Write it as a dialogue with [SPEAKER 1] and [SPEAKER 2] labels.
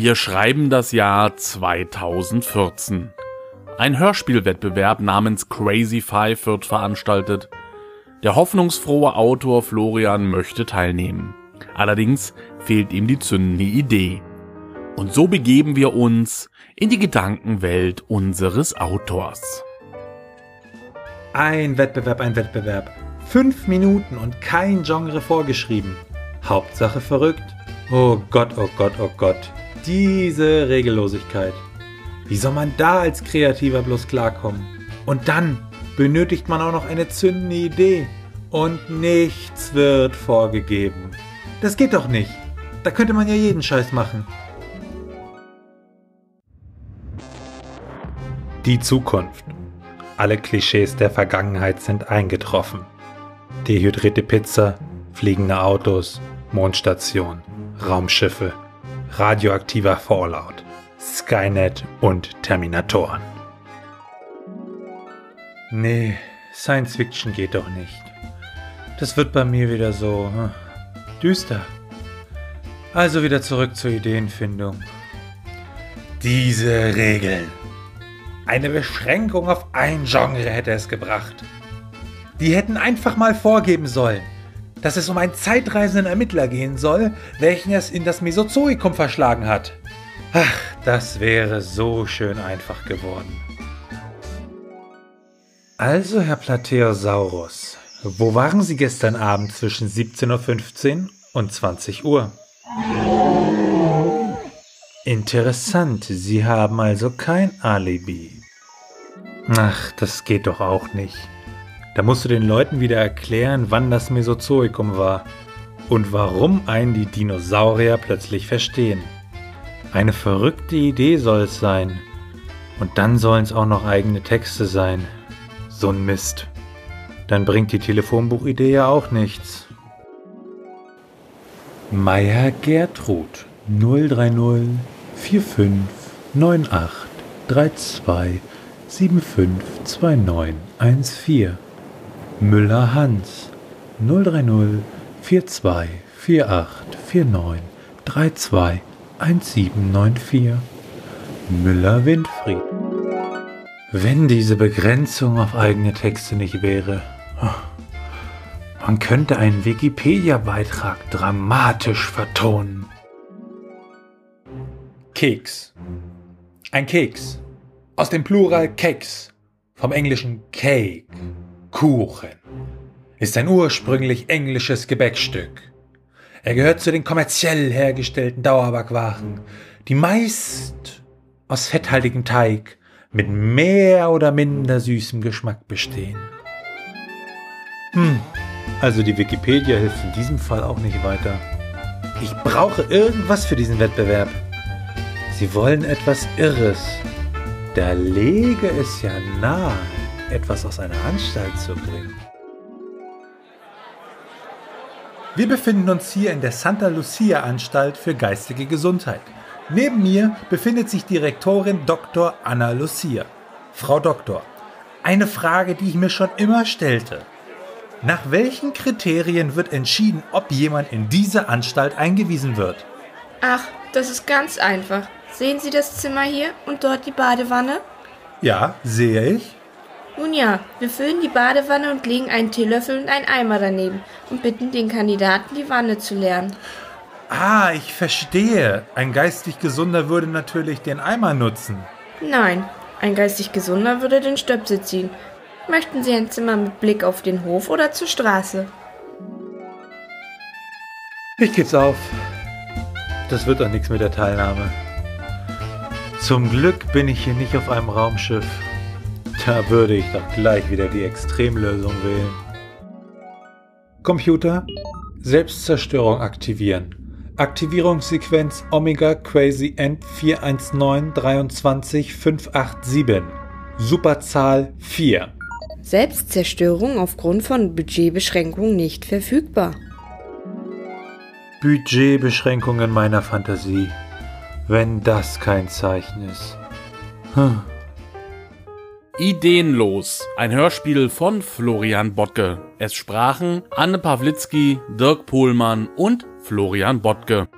[SPEAKER 1] Wir schreiben das Jahr 2014. Ein Hörspielwettbewerb namens Crazy Five wird veranstaltet. Der hoffnungsfrohe Autor Florian möchte teilnehmen. Allerdings fehlt ihm die zündende Idee. Und so begeben wir uns in die Gedankenwelt unseres Autors.
[SPEAKER 2] Ein Wettbewerb, ein Wettbewerb. Fünf Minuten und kein Genre vorgeschrieben. Hauptsache verrückt. Oh Gott, oh Gott, oh Gott. Diese Regellosigkeit. Wie soll man da als Kreativer bloß klarkommen? Und dann benötigt man auch noch eine zündende Idee. Und nichts wird vorgegeben. Das geht doch nicht. Da könnte man ja jeden Scheiß machen. Die Zukunft. Alle Klischees der Vergangenheit sind eingetroffen. Dehydrierte Pizza, fliegende Autos, Mondstation, Raumschiffe, radioaktiver Fallout, Skynet und Terminatoren. Nee, Science Fiction geht doch nicht. Das wird bei mir wieder so hm, düster. Also wieder zurück zur Ideenfindung. Diese Regeln. Eine Beschränkung auf ein Genre hätte es gebracht. Die hätten einfach mal vorgeben sollen, dass es um einen zeitreisenden Ermittler gehen soll, welchen es in das Mesozoikum verschlagen hat. Ach, das wäre so schön einfach geworden. Also, Herr Plateosaurus, wo waren Sie gestern Abend zwischen 17.15 Uhr und 20 Uhr? Interessant, Sie haben also kein Alibi. Ach, das geht doch auch nicht. Da musst du den Leuten wieder erklären, wann das Mesozoikum war und warum einen die Dinosaurier plötzlich verstehen. Eine verrückte Idee soll es sein. Und dann sollen es auch noch eigene Texte sein. So ein Mist. Dann bringt die Telefonbuchidee ja auch nichts. Meier Gertrud 030 45 98 32 752914. Müller Hans 030 42 48 49 32 1794. Müller Winfried. Wenn diese Begrenzung auf eigene Texte nicht wäre, man könnte einen Wikipedia-Beitrag dramatisch vertonen. Keks. Ein Keks aus dem Plural Keks, vom englischen Cake, Kuchen, ist ein ursprünglich englisches Gebäckstück. Er gehört zu den kommerziell hergestellten Dauerbackwaren, die meist aus fetthaltigem Teig mit mehr oder minder süßem Geschmack bestehen. Hm, also die Wikipedia hilft in diesem Fall auch nicht weiter. Ich brauche irgendwas für diesen Wettbewerb. Sie wollen etwas Irres, da lege es ja nahe, etwas aus einer Anstalt zu bringen. Wir befinden uns hier in der Santa Lucia Anstalt für geistige Gesundheit. Neben mir befindet sich Direktorin Dr. Anna Lucia. Frau Doktor, eine Frage, die ich mir schon immer stellte. Nach welchen Kriterien wird entschieden, ob jemand in diese Anstalt eingewiesen wird?
[SPEAKER 3] Ach, das ist ganz einfach. Sehen Sie das Zimmer hier und dort die Badewanne?
[SPEAKER 2] Ja, sehe ich.
[SPEAKER 3] Nun ja, wir füllen die Badewanne und legen einen Teelöffel und einen Eimer daneben und bitten den Kandidaten, die Wanne zu leeren.
[SPEAKER 2] Ah, ich verstehe. Ein geistig Gesunder würde natürlich den Eimer nutzen.
[SPEAKER 3] Nein, ein geistig Gesunder würde den Stöpsel ziehen. Möchten Sie ein Zimmer mit Blick auf den Hof oder zur Straße?
[SPEAKER 2] Ich geb's auf. Das wird doch nichts mit der Teilnahme. Zum Glück bin ich hier nicht auf einem Raumschiff. Da würde ich doch gleich wieder die Extremlösung wählen. Computer, Selbstzerstörung aktivieren. Aktivierungssequenz Omega Crazy End 419 23 587. Superzahl 4.
[SPEAKER 3] Selbstzerstörung aufgrund von Budgetbeschränkungen nicht verfügbar.
[SPEAKER 2] Budgetbeschränkungen meiner Fantasie. Wenn das kein Zeichen ist. Hm.
[SPEAKER 1] Ideenlos. Ein Hörspiel von Florian Bottke. Es sprachen Anne Pawlitzki, Dirk Pohlmann und Florian Bottke.